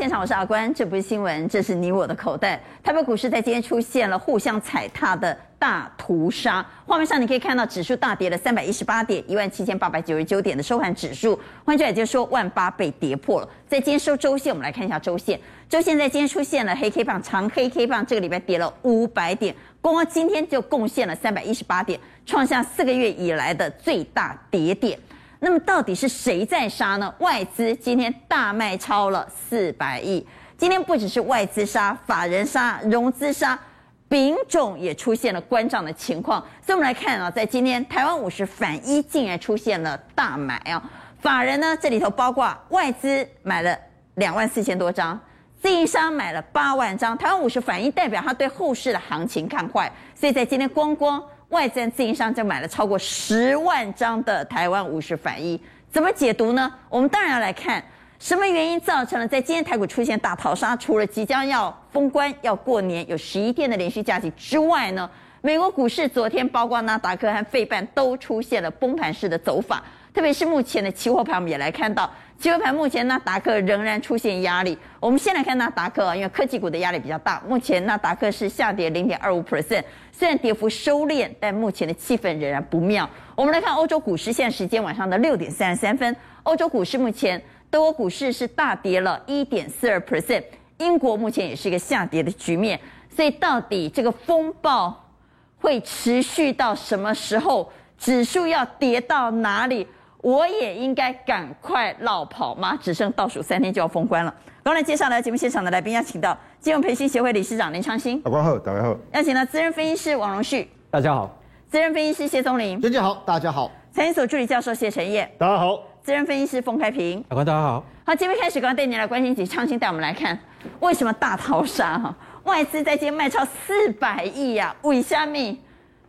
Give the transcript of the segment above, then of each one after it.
现场，我是阿关，这不是新闻，这是你我的口袋。台北股市在今天出现了互相踩踏的大屠杀。画面上你可以看到指数大跌了三百一十八点，一万七千八百九十九点的收盘指数，换句话就是说万八被跌破了。在今天收周线，我们来看一下周线。周线在今天出现了黑 K 棒，长黑 K 棒，这个礼拜跌了五百点，光光今天就贡献了三百一十八点，创下四个月以来的最大跌点。那么到底是谁在杀呢？外资今天大卖超了四百亿。今天不只是外资杀、法人杀、融资杀，丙种也出现了关账的情况。所以我们来看啊，在今天台湾五十反一竟然出现了大买啊！法人呢，这里头包括外资买了两万四千多张，自营商买了八万张。台湾五十反一代表他对后市的行情看坏，所以在今天光光。外资自营商就买了超过十万张的台湾五十反一，怎么解读呢？我们当然要来看什么原因造成了在今天台股出现大逃杀。除了即将要封关、要过年、有十一天的连续假期之外呢，美国股市昨天包括纳达克和费半都出现了崩盘式的走法，特别是目前的期货盘，我们也来看到。期货盘目前，纳达克仍然出现压力。我们先来看纳达克啊，因为科技股的压力比较大。目前纳达克是下跌零点二五 percent，虽然跌幅收敛，但目前的气氛仍然不妙。我们来看欧洲股市，现在时间晚上的六点三十三分，欧洲股市目前德国股市是大跌了一点四二 percent，英国目前也是一个下跌的局面。所以到底这个风暴会持续到什么时候？指数要跌到哪里？我也应该赶快落跑吗？只剩倒数三天就要封关了。刚才介绍来节目现场的来宾，要请到金融培训协会理事长林昌兴。大家好，大家好。邀请到资深分析师王荣旭。大家好。资深分析师谢宗林。大家好，大家好。财经所助理教授谢晨业。大家好。资深分析师冯开平。大家好。好，节目开始，刚刚带你来关心起昌兴带我们来看为什么大逃杀哈？外资在今天卖超四百亿呀，为什么？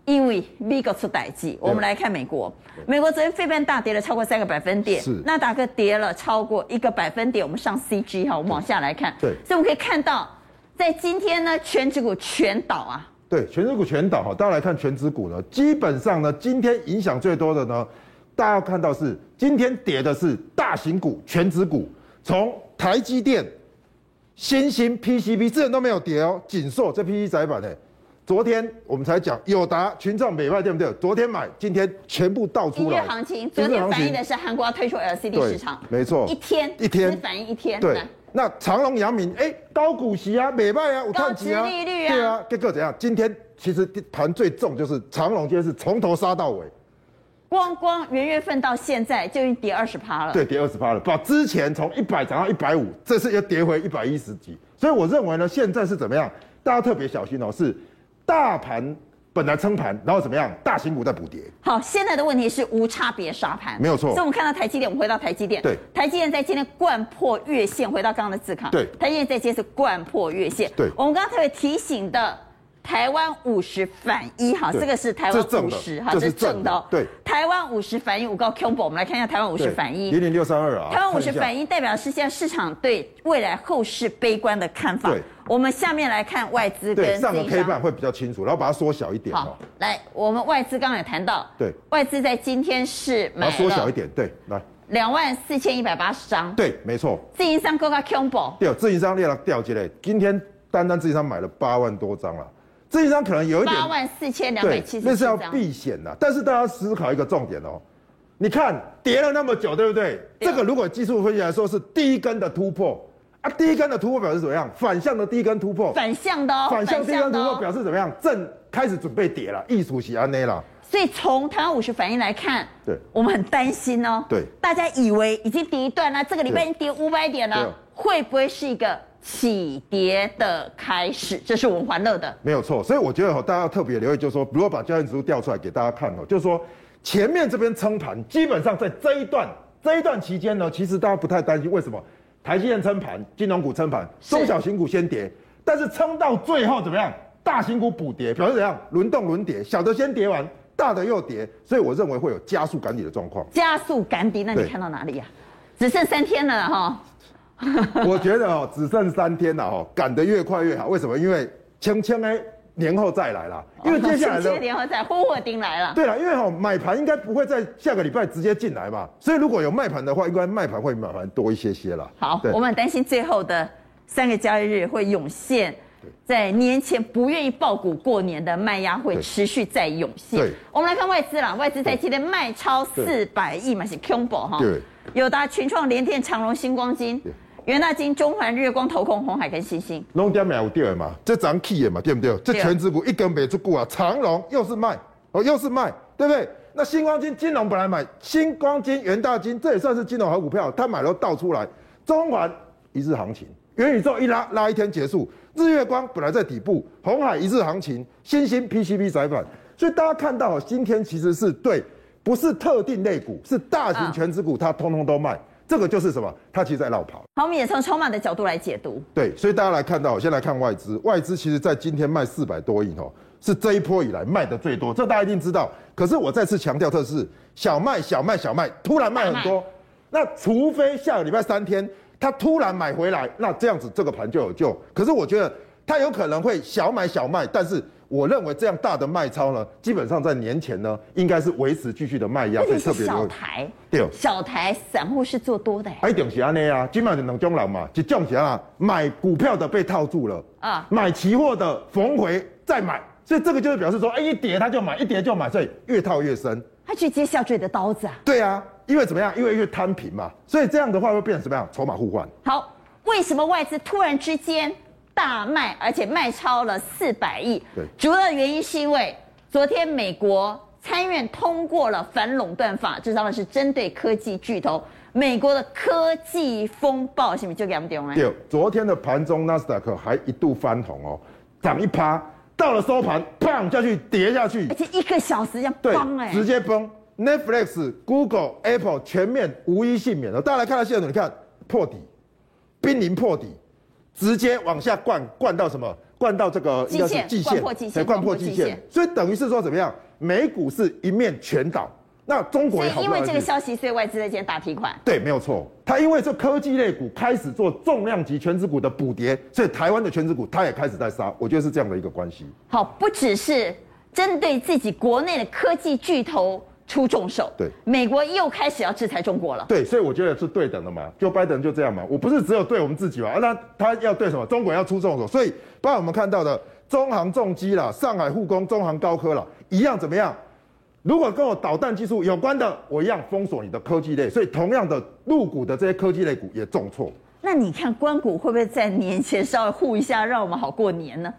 因为美国出代志，我们来看美国。美国昨天费半大跌了超过三个百分点，是纳达克跌了超过一个百分点。我们上 CG 哈，我们往下来看。对，所以我们可以看到，在今天呢，全指股全倒啊。对，全指股全倒哈。大家来看全指股呢，基本上呢，今天影响最多的呢，大家要看到是今天跌的是大型股、全指股，从台积电、新兴 PCB 这人都没有跌哦，锦硕这 PC 载板呢。昨天我们才讲友达、群创、美卖对不对？昨天买，今天全部倒出来。今日行情，昨天反映的是韩国要推出 LCD 市场，没错，一天一天反映一天。对，那长荣、阳明，哎，高股息啊，美卖啊，有碳基啊，高利率啊，对啊，结果怎样？今天其实盘最重就是长荣，今天是从头杀到尾，光光元月份到现在就已经跌二十趴了。对，跌二十趴了，把之前从一百涨到一百五，这次又跌回一百一十几，所以我认为呢，现在是怎么样？大家特别小心哦，是。大盘本来撑盘，然后怎么样？大型股在补跌。好，现在的问题是无差别杀盘，没有错。所以我们看到台积电，我们回到台积电。对，台积电在今天掼破月线，回到刚刚的字卡。对，台积电在今天是掼破月线。对，我们刚刚特别提醒的台湾五十反一，哈，这个是台湾五十，哈，这是正的。哦。对，台湾五十反一，五高 Combo，我们来看一下台湾五十反一。零零六三二啊。台湾五十反一代表是现在市场对未来后市悲观的看法。对。我们下面来看外资跟对上个 K 棒会比较清楚，然后把它缩小一点。好，来，我们外资刚刚也谈到，对，外资在今天是买了缩小一点，对，来两万四千一百八十张，对，没错。自营商够够恐怖，对，自营商列了掉进来，今天单单自营商买了八万多张了，自营商可能有一点八万四千两百七十，那是要避险的。但是大家思考一个重点哦，你看跌了那么久，对不对？对这个如果技术分析来说是第一根的突破。啊，第一根的突破表示怎么样？反向的第一根突破，反向的哦，反向第一根突破表示怎么样？正开始准备跌了，艺术是安内了。所以从台湾五十反应来看，对，我们很担心哦。对，大家以为已经跌一段了，这个礼拜已经跌五百点了，会不会是一个起跌的开始？这是我们欢乐的。没有错，所以我觉得大家要特别留意，就是说，如果把交易指数调出来给大家看哦，就是说前面这边撑盘，基本上在这一段这一段期间呢，其实大家不太担心，为什么？台积电撑盘，金融股撑盘，中小型股先跌，但是撑到最后怎么样？大型股补跌，表示怎样？轮动轮跌，小的先跌完，大的又跌，所以我认为会有加速赶底的状况。加速赶底，那你看到哪里呀、啊？只剩三天了哈。我觉得哦，只剩三天了哈，赶得越快越好。为什么？因为轻轻哎。年后再来啦，因为接下来的年后再呼火丁来了。对了，因为哈买盘应该不会在下个礼拜直接进来嘛，所以如果有卖盘的话，应该卖盘会买盘多一些些了。好，我们很担心最后的三个交易日会涌现，在年前不愿意爆股过年的卖压会持续在涌现。我们来看外资啦，外资在今天卖超四百亿嘛，是 combo 哈。友达、群创、联电、长荣、新光金、元大金、中环、日月光、投控、红海跟星星。拢点没有对嘛？这涨起的嘛，对不对？这全指股一根没出股啊，长荣又是卖哦，又是卖，对不对？那星光金金融本来买星光金、元大金，这也算是金融好股票，他买了倒出来。中环一日行情。元宇宙一拉拉一天结束，日月光本来在底部，红海一日行情，新兴 PCB 窄板，所以大家看到今天其实是对，不是特定类股，是大型全指股，它通通都卖，这个就是什么？它其实在绕跑。好，我们也从筹码的角度来解读。对，所以大家来看到，先来看外资，外资其实在今天卖四百多亿哦，是这一波以来卖的最多，这大家一定知道。可是我再次强调，这是小卖小卖小卖，突然卖很多，那除非下个礼拜三天。它突然买回来，那这样子这个盘就有救。可是我觉得它有可能会小买小卖，但是我认为这样大的卖超呢，基本上在年前呢，应该是维持继续的卖压，所以特别小台对，小台散户是做多的。一定是安尼啊，基本上两种人嘛，一种是啊，买股票的被套住了啊，买期货的逢回再买，所以这个就是表示说，哎，一跌他就买，一跌就买，所以越套越深。他去接下坠的刀子啊？对啊。因为怎么样？因为越摊平嘛，所以这样的话会变成什么样？筹码互换。好，为什么外资突然之间大卖，而且卖超了四百亿？对，主要的原因是因为昨天美国参院通过了反垄断法，这当然是针对科技巨头。美国的科技风暴是不是就给他们点完？对，昨天的盘中纳斯达克还一度翻红哦，涨一趴，到了收盘，砰下去跌下去，而且一个小时要崩哎，直接崩。Netflix、Google、Apple 全面无一幸免了。大家来看到现在，你看破底，濒临破底，直接往下灌，灌到什么？灌到这个应该是季线，才灌破季线。所以等于是说怎么样？美股是一面全倒。那中国也好，因为这个消息，所以外资在今天大提款。对，没有错。它因为这科技类股开始做重量级权值股的补跌，所以台湾的权值股它也开始在杀。我觉得是这样的一个关系。好，不只是针对自己国内的科技巨头。出重手，对，美国又开始要制裁中国了。对，所以我觉得是对等的嘛，就拜登就这样嘛，我不是只有对我们自己嘛，啊，那他要对什么？中国要出重手，所以包括我们看到的中航重机啦、上海护工、中航高科啦，一样怎么样？如果跟我导弹技术有关的，我一样封锁你的科技类。所以同样的入股的这些科技类股也重挫。那你看关谷会不会在年前稍微护一下，让我们好过年呢？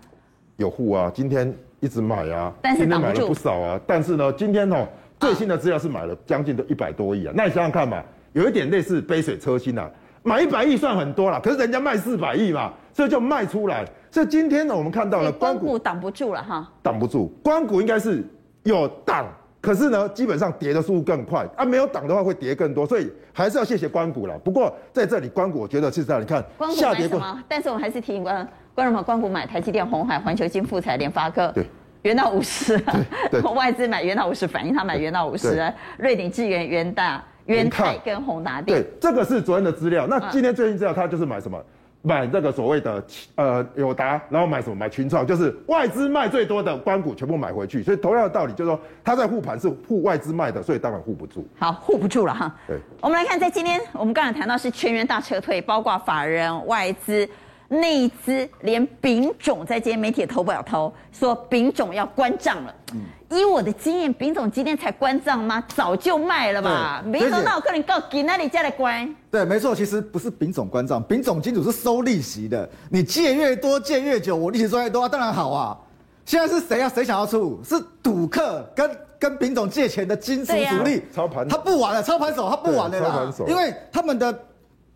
有护啊，今天一直买啊，但是今天买了不少啊，但是呢，今天哦。最新的资料是买了将近都一百多亿啊，那你想想看嘛，有一点类似杯水车薪啊，买一百亿算很多了，可是人家卖四百亿嘛，所以就卖出来。所以今天呢，我们看到了关谷挡不住了哈，挡不住，关谷应该是有挡，可是呢，基本上跌的速度更快啊，没有挡的话会跌更多，所以还是要谢谢关谷了。不过在这里，关谷我觉得是这样，你看下跌过，但是我们还是提醒观观众们，官股买台积电、红海、环球金、富彩、联发科。对。元大五十，外资买元大五十，反映他买元大五十。瑞鼎、智源、元大、元泰跟宏达电。对，这个是昨天的资料。那今天最新资料，他就是买什么？买这个所谓的呃友达，然后买什么？买群创，就是外资卖最多的关股全部买回去。所以同样的道理，就是说他在护盘是护外资卖的，所以当然护不住。好，护不住了哈。对，我们来看，在今天我们刚才谈到是全员大撤退，包括法人、外资。内资连丙种在今天媒体也投不了头，说丙种要关账了。嗯，以我的经验，丙种今天才关账吗？早就卖了吧。丙种那我可能告给那里家来关。对，没错，其实不是丙种关账，丙种金主是收利息的。你借越多，借越久，我利息收越多，啊，当然好啊。现在是谁啊？谁想要出？是赌客跟跟丙种借钱的金主主力操盘，他不玩了，操盘手他不玩了啦，因为他们的。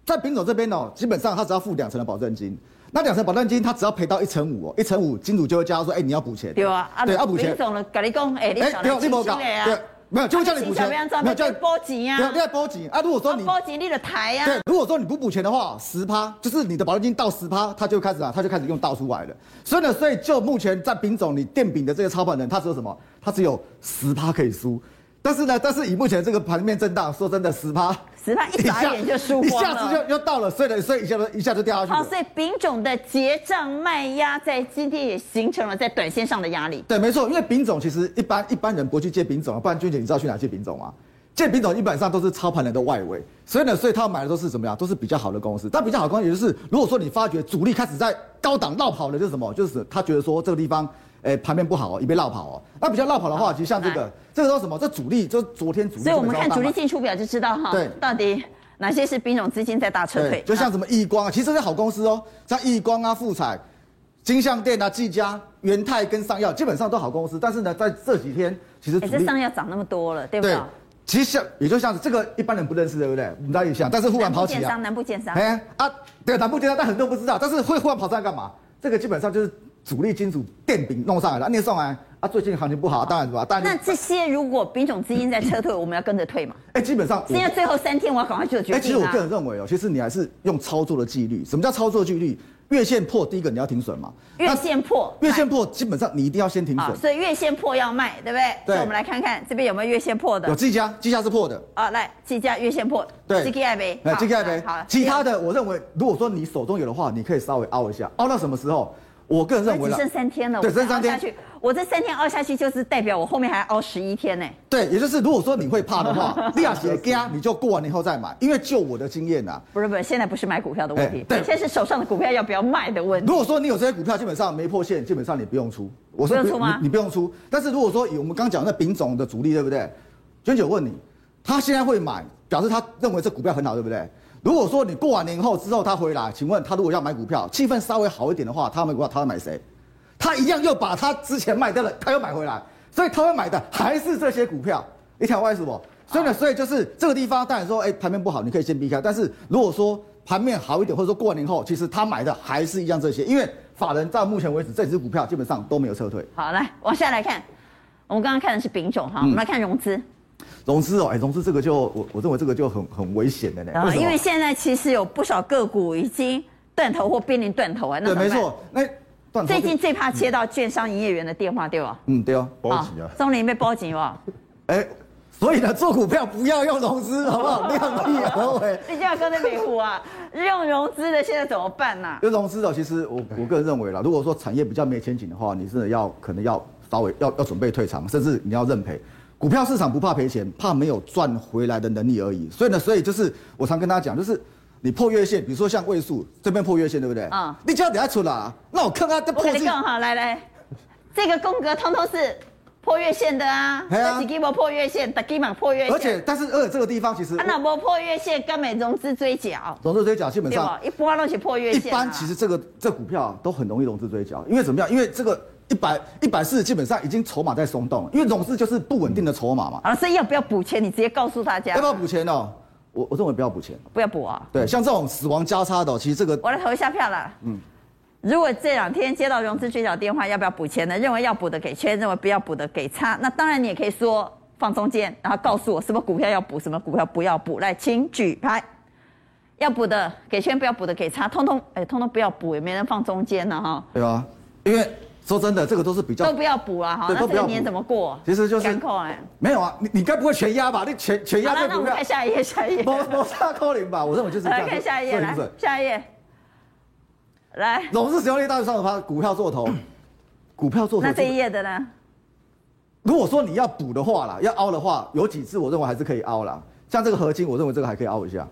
在丙种这边哦，基本上他只要付两成的保证金，那两成保证金他只要赔到一成五哦，一成五金主就会叫他说，哎，你要补钱。对啊，对，要补钱。丙种了，跟你讲，哎，你少来钱的对，没有就会叫你补钱，没有叫你补钱啊。对，你要补钱啊。如果说你补钱，你的台啊。对，如果说你不补钱的话，十趴就是你的保证金到十趴，他就开始啊，他就开始用倒出来了。所以呢，所以就目前在丙种你垫丙的这个操盘人，他只有什么？他只有十趴可以输。但是呢，但是以目前这个盘面震荡，说真的，十趴，十趴一眨眼就输光了，一下子就又到了，所以呢，所以一下子一下就掉下去了。好，所以丙种的结账卖压在今天也形成了在短线上的压力。对，没错，因为丙种其实一般一般人不去借丙种啊，不然君姐你知道去哪借丙种吗？借丙种基本上都是操盘人的外围，所以呢，所以他买的都是怎么样？都是比较好的公司。但比较好的公司，也就是如果说你发觉主力开始在高档绕跑了，就是什么？就是他觉得说这个地方，哎，盘面不好哦，已被落跑哦。那比较落跑的话，其实像这个，这个都什么？这主力就昨天主力。所以我们看主力进出表就知道哈，对，到底哪些是兵种资金在大撤退？就像什么易光啊，其实这些好公司哦，像易光啊、富彩、金像店啊、技嘉、元泰跟上药，基本上都好公司。但是呢，在这几天，其实这上药涨那么多了，对不对？其实像，也就像是这个一般人不认识，对不对？我们大家也想，但是忽然跑起来。南部建商，哎啊，对，南部建商，但很多人不知道，但是会忽然跑上来干嘛？这个基本上就是主力金属电饼弄上来了，念上来啊，最近行情不好，当然是吧？当然。那这些如果丙种资金在撤退，我们要跟着退嘛？哎，基本上现在最后三天，我要赶快做决定啊。哎，其实我个人认为哦，其实你还是用操作的纪律。什么叫操作纪律？月线破，第一个你要停损嘛？月线破，月线破，基本上你一定要先停损。所以月线破要卖，对不对？对。我们来看看这边有没有月线破的。有技嘉，技嘉是破的。啊，来，技嘉月线破。对。技嘉没。来，技嘉呗。好。其他的，我认为，如果说你手中有的话，你可以稍微凹一下，凹到什么时候？我个人认为，只剩三天了，对，剩三天下去。我这三天凹下去，就是代表我后面还要凹十一天呢。对，也就是如果说你会怕的话，利亚鞋加，你就过完年后再买。因为就我的经验呐，不是不是，现在不是买股票的问题，对，现在是手上的股票要不要卖的问题。如果说你有这些股票，基本上没破线，基本上你不用出。我说不用出吗？你不用出。但是如果说以我们刚讲的那丙种的主力，对不对？娟姐问你，他现在会买，表示他认为这股票很好，对不对？如果说你过完年后之后他回来，请问他如果要买股票，气氛稍微好一点的话，他买股票他会买谁？他一样又把他之前卖掉了，他又买回来，所以他会买的还是这些股票。你听我意思不？所以呢，所以就是这个地方，当然说，哎，盘面不好，你可以先避开。但是如果说盘面好一点，或者说过年后，其实他买的还是一样这些，因为法人到目前为止这支股票基本上都没有撤退。好，来往下来看，我们刚刚看的是丙种哈，我们来看融资。融资哦，哎，融资这个就我我认为这个就很很危险的呢。啊，因为现在其实有不少个股已经断头或濒临断头啊。对，没错，那。最近最怕接到券商营业员的电话，对吧？嗯，对哦，报警啊！中林被报警哇！哎，所以呢，做股票不要用融资，好不好？量力而为。你这样跟那美股啊，用融资的现在怎么办呢？用融资的，其实我我个人认为啦，如果说产业比较没前景的话，你是要可能要稍微要要准备退场，甚至你要认赔。股票市场不怕赔钱，怕没有赚回来的能力而已。所以呢，所以就是我常跟大家讲，就是。你破月线，比如说像位数这边破月线，对不对？啊、嗯，你就要等下出来，那我看看这破线。我跟你讲哈，来来，这个宫格通通是破月线的啊。对啊。几根破月线，破月线。而且，但是而且这个地方其实。啊，那波破月线，根本融资追缴。融资追缴基本上。一般都是破月线。一般其实这个这股票都很容易融资追缴，因为怎么样？因为这个一百一百四基本上已经筹码在松动，因为融资就是不稳定的筹码嘛。啊，所以要不要补钱？你直接告诉大家。要不要补钱哦？我我认为不要补钱，不要补啊。对，像这种死亡交叉的，其实这个我来投一下票了。嗯，如果这两天接到融资追缴电话，要不要补钱呢？认为要补的给圈，认为不要补的给叉。那当然你也可以说放中间，然后告诉我什么股票要补，什么股票不要补。来，请举牌。要补的给圈，不要补的给叉，通通哎，通通不要补，也没人放中间呢哈。对啊，因为。说真的，这个都是比较都不要补了，哈，那这个年怎么过？其实就是没有啊，你你该不会全压吧？你全全压这股票？那我们看下一页，下一页。摩摩擦扣零吧，我认为就是。来看下一页，来下一页。来，融资使用率大于三十趴，股票做头，股票做头。那这一页的呢？如果说你要补的话啦，要凹的话，有几只我认为还是可以凹啦。像这个合金，我认为这个还可以凹一下。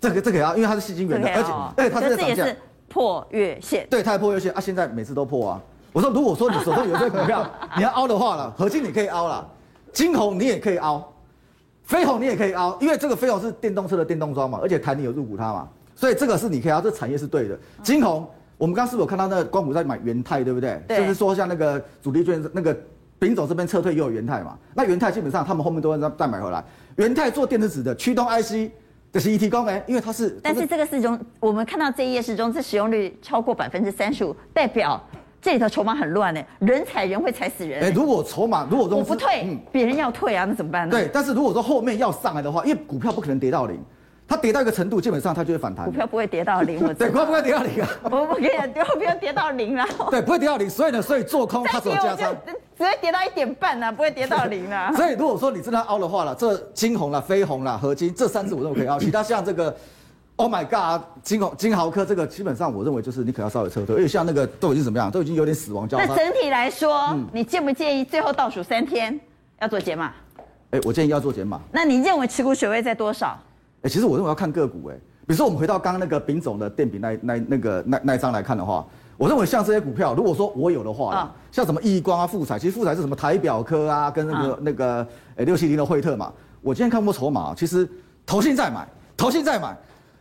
这个这个凹，因为它是细晶圆的，而且哎，它这个涨价。破月线，对，它破月线啊！现在每次都破啊。我说，如果说你手上有这股票，你要凹的话了，合金你可以凹了，金红你也可以凹，飞鸿你也可以凹，因为这个飞鸿是电动车的电动桩嘛，而且台泥有入股它嘛，所以这个是你可以凹，这产业是对的。金红，我们刚刚是不是有看到那个光谷在买元泰，对不对？对。就是说像那个主力券，那个丙总这边撤退又有元泰嘛，那元泰基本上他们后面都会再再买回来。元泰做电子纸的驱动 IC。这是一提高哎，因为它是，但是这个是中，我们看到这一页是中，这使用率超过百分之三十五，代表这里头筹码很乱呢，人踩人会踩死人。哎，如果筹码如果说我不退，嗯，别人要退啊，那怎么办呢？对，但是如果说后面要上来的话，因为股票不可能跌到零。它跌到一个程度，基本上它就会反弹。股票不会跌到零，对，股票不会跌到零啊。我不可以，股票跌到零了。对，不会跌到零，所以呢，所以做空它所加仓，只会跌到一点半呢，不会跌到零啊。所以如果说你真的凹的话了，这金红啦、飞鸿啦、合金这三只我认为可以凹，其他像这个，Oh my God，金红金豪科这个基本上我认为就是你可要稍微撤退，因为像那个都已经怎么样，都已经有点死亡交叉。那整体来说，嗯、你介不介意最后倒数三天要做减码？哎，我建议要做减码。那你认为持股水位在多少？哎，其实我认为要看个股，哎，比如说我们回到刚刚那个丙种的电饼那那那个那那一张来看的话，我认为像这些股票，如果说我有的话，哦、像什么易光啊、富彩，其实富彩是什么台表科啊，跟那个、哦、那个哎六七零的惠特嘛，我今天看过筹码，其实投信在买，投信在买。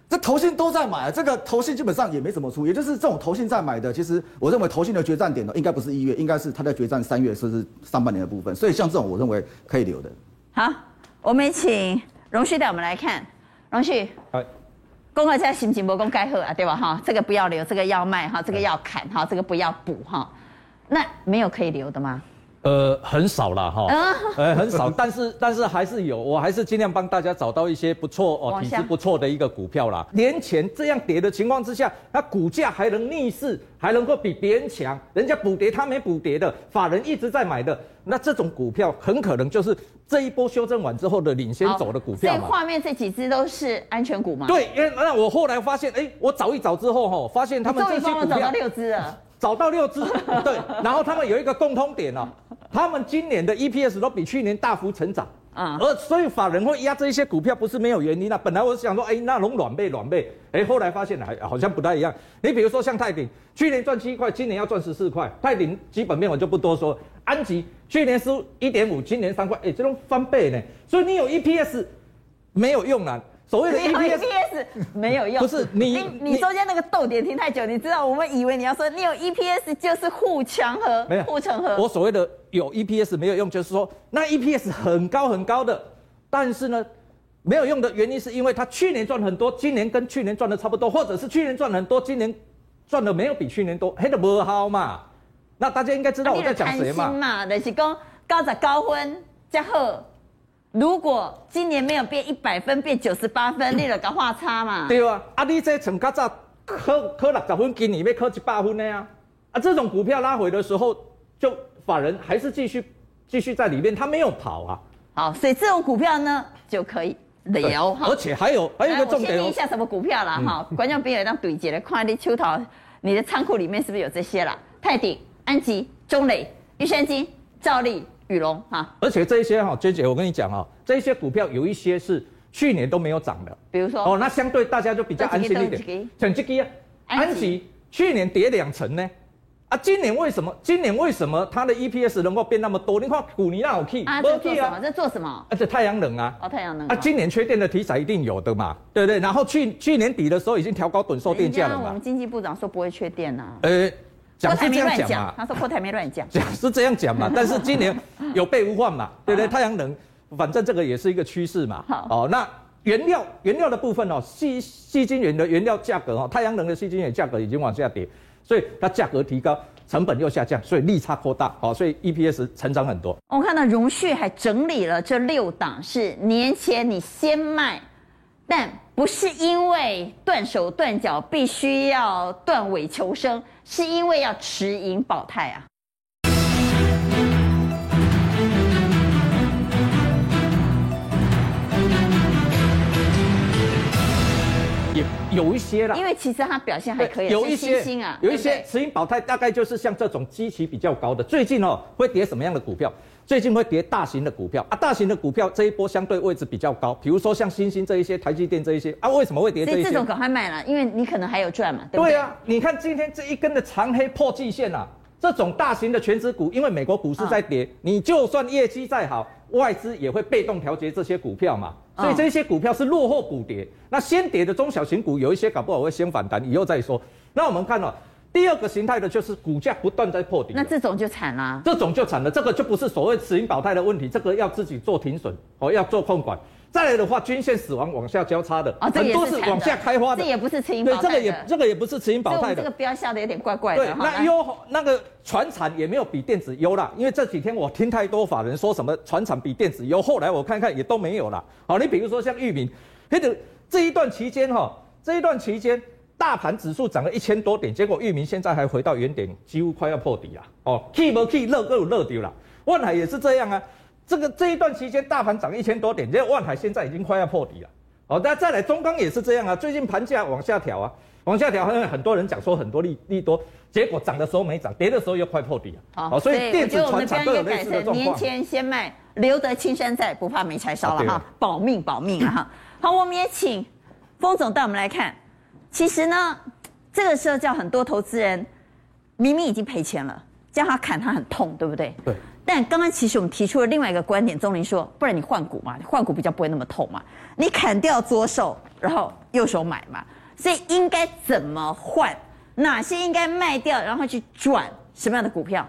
这投信都在买，这个投信基本上也没怎么出，也就是这种投信在买的，其实我认为投信的决战点呢，应该不是一月，应该是它在决战三月甚至上半年的部分，所以像这种我认为可以留的。好，我们请荣旭带我们来看，荣旭，哎，公告在心情？不公该喝啊，对吧？哈，这个不要留，这个要卖哈，这个要砍哈，这个不要补哈，那没有可以留的吗？呃，很少了哈，呃，很少，但是 但是还是有，我还是尽量帮大家找到一些不错哦，体质不错的一个股票啦。年前这样跌的情况之下，它股价还能逆势，还能够比别人强，人家补跌他没补跌的，法人一直在买的，那这种股票很可能就是这一波修正完之后的领先走的股票嘛。所以画面这几只都是安全股吗？对，因为那我后来发现，哎，我找一找之后哈，发现他们这些股票，终于帮我找到六只了。找到六只，对，然后他们有一个共通点哦，他们今年的 EPS 都比去年大幅成长，啊，而所以法人会压这一些股票不是没有原因的。本来我想说，哎，那龙软背软背，哎，后来发现还好像不太一样。你比如说像泰鼎，去年赚七块，今年要赚十四块，泰鼎基本面我就不多说。安吉去年输一点五，今年三块，哎，这种翻倍呢。所以你有 EPS 没有用啊。所谓的 EPS 没有用，不是你你你中间那个逗点停太久，你知道我们以为你要说你有 EPS 就是护墙河，没有护城河。我所谓的有 EPS 没有用，就是说那 EPS 很高很高的，但是呢没有用的原因是因为他去年赚很多，今年跟去年赚的差不多，或者是去年赚很多，今年赚的没有比去年多，黑的不好嘛。那大家应该知道我在讲谁嘛？嘛，就是讲高十高分加贺。如果今年没有变一百分，变九十八分，你就个画差嘛？对啊，啊你这从较早考考六十分，今年要考一百分的呀？啊，这种股票拉回的时候，就法人还是继续继续在里面，他没有跑啊。好，所以这种股票呢就可以聊哈。而且还有还有一个重点，我先念一下什么股票啦哈？观众朋友当对接的，看你秋桃，你的仓库里面是不是有这些啦？泰鼎、安吉、中磊、玉山金、兆利。宇龙哈，而且这一些哈，娟姐，我跟你讲啊，这一些股票有一些是去年都没有涨的，比如说哦，那相对大家就比较安心一点。像这个啊，安吉去年跌两成呢，啊，今年为什么？今年为什么它的 EPS 能够变那么多？你看古尼那好 key，啊，这做什么？这做什么？而且太阳能啊，哦，太阳能啊，今年缺电的题材一定有的嘛，对不对？然后去去年底的时候已经调高趸售电价了嘛。我们经济部长说不会缺电呐。呃。讲是这样讲嘛，他说郭台没乱讲，讲是这样讲嘛，但是今年有备无患嘛，对不对？太阳能，反正这个也是一个趋势嘛。好，哦，那原料原料的部分哦，矽矽晶圆的原料价格哦，太阳能的矽晶圆价格已经往下跌，所以它价格提高，成本又下降，所以利差扩大，好，所以 EPS 成长很多。我看到荣旭还整理了这六档，是年前你先卖。但不是因为断手断脚必须要断尾求生，是因为要持盈保泰啊。有有一些啦，因为其实它表现还可以，有一些新啊，有一些持盈保泰大概就是像这种基期比较高的，最近哦会跌什么样的股票？最近会跌大型的股票啊，大型的股票这一波相对位置比较高，比如说像新兴这一些、台积电这一些啊，为什么会跌这一些？所以这种赶快卖了，因为你可能还有赚嘛，对不对？对啊，你看今天这一根的长黑破季线啊，这种大型的全值股，因为美国股市在跌，你就算业绩再好，外资也会被动调节这些股票嘛，所以这些股票是落后补跌。那先跌的中小型股有一些搞不好会先反弹，以后再说。那我们看了。第二个形态的就是股价不断在破底，那这种就惨了。这种就惨了，这个就不是所谓持盈保泰的问题，这个要自己做停损哦，要做控管。再来的话，均线死亡往下交叉的，哦、很多是往下开花的，这也不是持盈保泰的。对，这个也这个也不是持盈保泰的。这个标下的有点怪怪的。对，那优那个船产也没有比电子优啦，因为这几天我听太多法人说什么船产比电子优，后来我看看也都没有了。好，你比如说像裕民，这个这一段期间哈，这一段期间。大盘指数涨了一千多点，结果域名现在还回到原点，几乎快要破底了。哦，key 不都有热丢了。万海也是这样啊，这个这一段期间大盘涨一千多点，结果万海现在已经快要破底了。哦，那再来中钢也是这样啊，最近盘价往下调啊，往下调，好像很多人讲说很多利利多，结果涨的时候没涨，跌的时候又快破底了。好，所以电子传产都有类似的状况。年前先卖。留得青山在，不怕没柴烧了哈，啊保命保命啊哈。好，我们也请封总带我们来看，其实呢，这个时候叫很多投资人明明已经赔钱了，叫他砍他很痛，对不对？对。但刚刚其实我们提出了另外一个观点，宗林说，不然你换股嘛，你换股比较不会那么痛嘛，你砍掉左手，然后右手买嘛，所以应该怎么换？哪些应该卖掉，然后去转什么样的股票？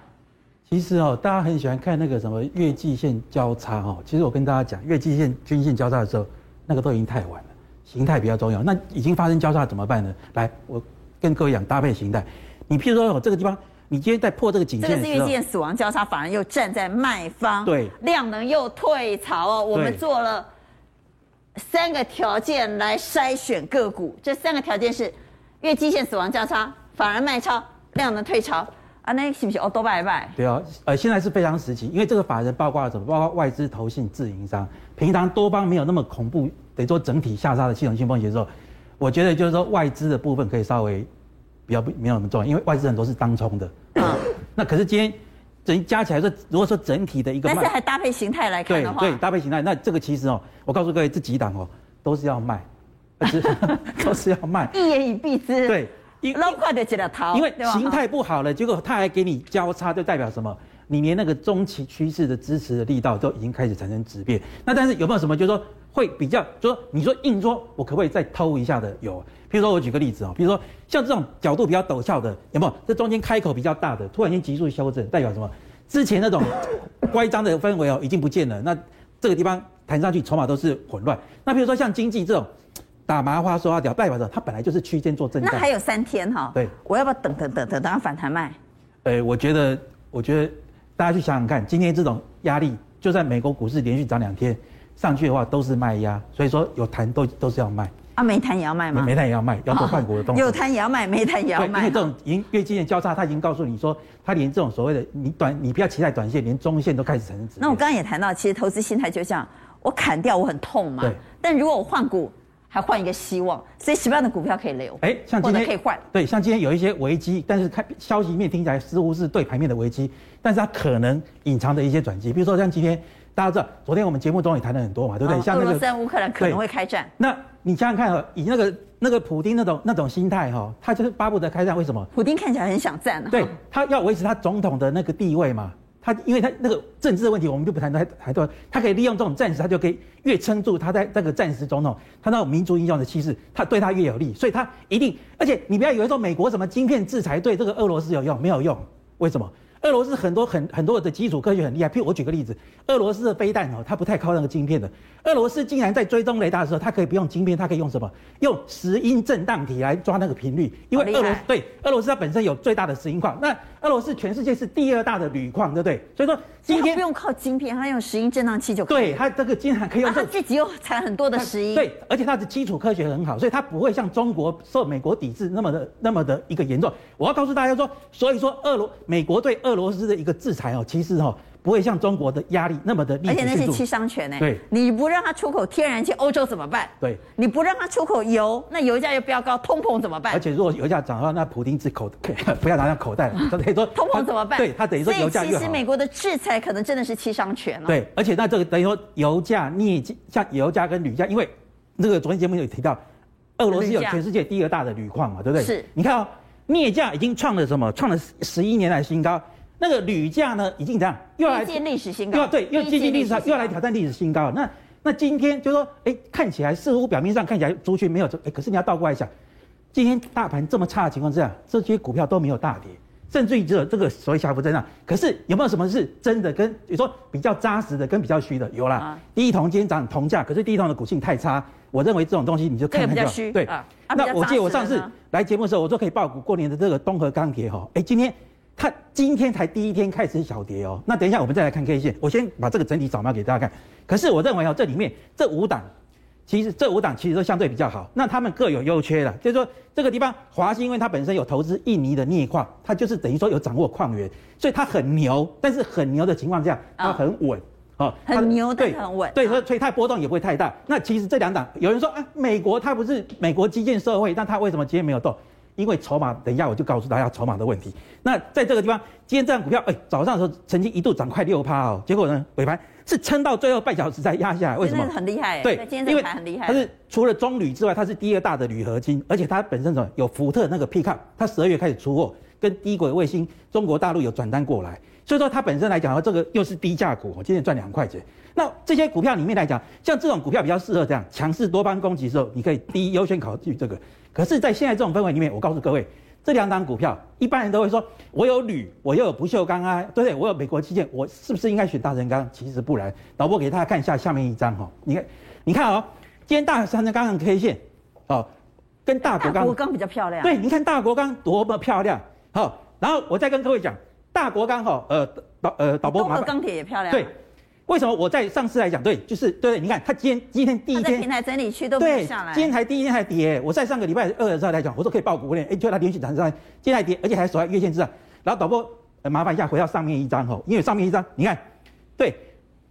其实哦，大家很喜欢看那个什么月季线交叉哦。其实我跟大家讲，月季线均线交叉的时候，那个都已经太晚了，形态比较重要。那已经发生交叉怎么办呢？来，我跟各位讲搭配形态。你譬如说我，这个地方。你今天在破这个颈线，这个是月线死亡交叉，反而又站在卖方，对，量能又退潮哦。我们做了三个条件来筛选个股，这三个条件是月基线死亡交叉，反而卖超，量能退潮啊，那是不是哦都拜拜？对啊，呃，现在是非常时期，因为这个法人包括了什么？包括外资、投信、自营商，平常多方没有那么恐怖，等于说整体下杀的系统性风险的时候，我觉得就是说外资的部分可以稍微。比较不没有那么重要，因为外资很多是当冲的。啊，那可是今天整加起来说，如果说整体的一个，但是还搭配形态来看的话，对对，搭配形态，那这个其实哦，我告诉各位，这几档哦都是要卖，都是要卖。一言以蔽之。对，捞快的接了头。因为形态不好了，结果他还给你交叉，就代表什么？你连那个中期趋势的支持的力道都已经开始产生质变。那但是有没有什么，就是说会比较，就是说你说硬说，我可不可以再偷一下的？有。譬如说，我举个例子啊，比如说像这种角度比较陡峭的，有没有？这中间开口比较大的，突然间急速修正，代表什么？之前那种乖张的氛围哦，已经不见了。那这个地方弹上去，筹码都是混乱。那比如说像经济这种打麻花说话屌，代表着它本来就是区间做震荡。那还有三天哈。对。我要不要等等等等等它反弹卖？呃，我觉得，我觉得大家去想想看，今天这种压力，就在美国股市连续涨两天上去的话，都是卖压，所以说有弹都都是要卖。啊，没弹也要卖吗？没弹也要卖，要做换股的动作。有弹也要卖，没弹也要卖。因为这种已经月季线交叉，它已经告诉你说，它连这种所谓的你短，你不要期待短线，连中线都开始产生。那我刚刚也谈到，其实投资心态就像我砍掉，我很痛嘛。对。但如果我换股，还换一个希望，所以什么样的股票可以留？哎，像今天可以换。对，像今天有一些危机，但是看消息面听起来似乎是对盘面的危机，但是它可能隐藏的一些转机，比如说像今天。大家知道，昨天我们节目中也谈了很多嘛，对不对？像那个俄乌克兰可能会开战。那你想想看哈，以那个那个普丁那种那种心态哈，他就是巴不得开战。为什么？普丁看起来很想战。对，他要维持他总统的那个地位嘛。他因为他那个政治的问题，我们就不谈太太多。他可以利用这种战时，他就可以越撑住他在这个战时总统，他那种民族英雄的气势，他对他越有利。所以他一定，而且你不要以为说美国什么晶片制裁对这个俄罗斯有用，没有用。为什么？俄罗斯很多很很多的基础科学很厉害，譬如我举个例子，俄罗斯的飞弹哦，它不太靠那个晶片的。俄罗斯竟然在追踪雷达的时候，它可以不用晶片，它可以用什么？用石英震荡体来抓那个频率，因为俄罗斯对俄罗斯它本身有最大的石英矿。那俄罗斯全世界是第二大的铝矿，对不对？所以说今天不用靠晶片，它用石英震荡器就可以。对，它这个竟然可以用、这个。它自己又产很多的石英。对，而且它的基础科学很好，所以它不会像中国受美国抵制那么的那么的一个严重。我要告诉大家说，所以说俄罗美国对俄罗斯的一个制裁哦，其实哦。不会像中国的压力那么的力，而且那是七伤拳呢。对，你不让他出口天然气，欧洲怎么办？对，你不让他出口油，那油价又飙高，通膨怎么办？而且如果油价涨的话，那普丁自口 不要拿到口袋了，他等于说通膨怎么办？对他等于说油价。其实美国的制裁可能真的是七伤拳了。对，而且那这个等于说油价、镍价，像油价跟铝价，因为这个昨天节目有提到，俄罗斯有全世界第二大的铝矿嘛，对不对？是。你看哦，镍价已经创了什么？创了十一年来新高。那个铝价呢，已经这样又来见历史新高，又对，又接近历史，又要来挑战历史新高。那那今天就说，哎、欸，看起来似乎表面上看起来族群没有，哎、欸，可是你要倒过来想，今天大盘这么差的情况之下，这些股票都没有大跌，甚至于只有这个所谓小幅震荡。可是有没有什么是真的跟，比如说比较扎实的跟比较虚的？有啦，啊、第一铜今天涨铜价，可是第一铜的股性太差，我认为这种东西你就看看就好。对，啊啊、那我记得我上次来节目的时候，我说可以报股过年的这个东河钢铁哈，哎，今天。它今天才第一天开始小跌哦，那等一下我们再来看 K 线，我先把这个整体扫描给大家看。可是我认为哦，这里面这五档，其实这五档其实都相对比较好，那他们各有优缺了。就是说这个地方华兴，因为它本身有投资印尼的镍矿，它就是等于说有掌握矿源，所以它很牛。但是很牛的情况下，它很稳哦，很牛对很稳，对，所以它波动也不会太大。那其实这两档有人说啊，美国它不是美国基建社会，那它为什么今天没有动？因为筹码，等一下我就告诉大家筹码的问题。那在这个地方，今天这张股票，哎，早上的时候曾经一度涨快六趴哦，结果呢，尾盘是撑到最后半小时才压下来，为什么？很厉害，对，今天这个盘很厉害。它是除了中铝之外，它是第二大的铝合金，而且它本身什么有福特那个 pickup，它十二月开始出货，跟低轨卫星中国大陆有转单过来，所以说它本身来讲，这个又是低价股，我今天赚两块钱。那这些股票里面来讲，像这种股票比较适合这样强势多方攻击的时候，你可以第一优先考虑这个。可是，在现在这种氛围里面，我告诉各位，这两档股票，一般人都会说，我有铝，我又有不锈钢啊，对不对？我有美国基建，我是不是应该选大成钢？其实不然。导播给大家看一下下面一张哈，你看，你看哦，今天大成钢的 K 线，哦，跟大国钢，大国钢比较漂亮。对，你看大国钢多么漂亮。好，然后我再跟各位讲，大国钢哈，呃导呃导播麻烦，钢铁也漂亮。对。为什么我在上次来讲，对，就是对，你看它今天今天第一天平台整理区都没下来，对，今天才第一天还跌。我在上个礼拜二的时候来讲，我说可以报股链，哎，就它连续涨上来，今天还跌，而且还守在月线之上。然后导播，呃，麻烦一下回到上面一张吼，因为上面一张，你看，对，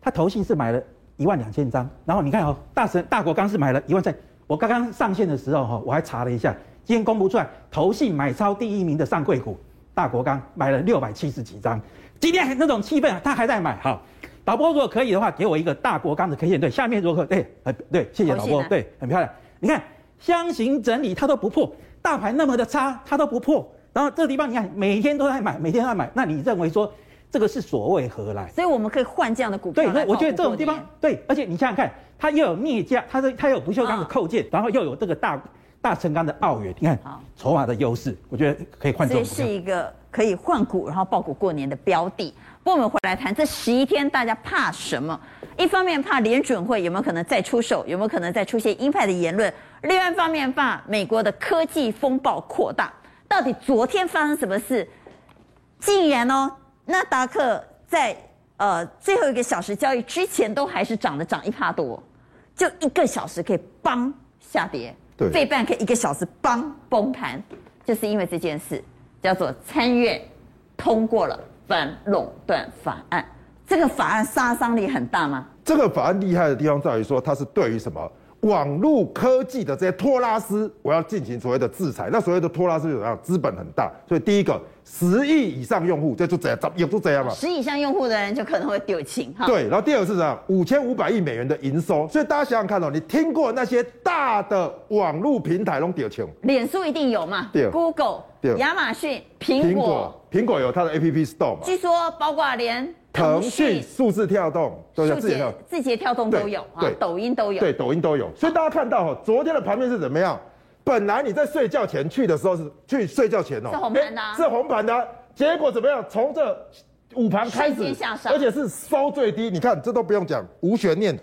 它投信是买了一万两千张，然后你看哦，大神大国刚是买了一万三。我刚刚上线的时候哈，我还查了一下，今天公布出来，投信买超第一名的上柜股大国刚买了六百七十几张，今天那种气氛，他还在买，好。导播，如果可以的话，给我一个大国钢的 K 线，对，下面如果对，很，对，谢谢导播，对，很漂亮。你看箱型整理它都不破，大盘那么的差它都不破，然后这个地方你看每天都在买，每天都在买，那你认为说这个是所谓何来？所以我们可以换这样的股票。对，我觉得这种地方对，而且你想想看，它又有镍价，它是它有不锈钢的扣件，然后又有这个大大成钢的澳元，你看筹码的优势，我觉得可以换这种股票。这是一个可以换股，然后抱股过年的标的。我们回来谈这十一天，大家怕什么？一方面怕联准会有没有可能再出手，有没有可能再出现鹰派的言论；另外一方面怕美国的科技风暴扩大。到底昨天发生什么事？竟然哦，纳达克在呃最后一个小时交易之前都还是涨了涨一趴多，就一个小时可以邦下跌，对，费半可以一个小时邦崩盘，就是因为这件事叫做参院通过了。反垄断法案，这个法案杀伤力很大吗？这个法案厉害的地方在于说，它是对于什么网络科技的这些托拉斯，我要进行所谓的制裁。那所谓的托拉斯怎么样？资本很大，所以第一个十亿以上用户，这就这样，也就这样嘛。十亿以上用户的人就可能会丢钱哈。对，然后第二个是什么？五千五百亿美元的营收。所以大家想想看哦，你听过那些大的网络平台都丢钱？脸书一定有嘛？对，Google。亚马逊、苹果、苹果有它的 App Store 嘛？据说包括连腾讯、数字跳动都有字节、字节跳动都有啊，抖音都有，对，抖音都有。所以大家看到哈，昨天的盘面是怎么样？本来你在睡觉前去的时候是去睡觉前哦，是红盘的，是红盘的，结果怎么样？从这午盘开始，而且是收最低。你看这都不用讲，无悬念。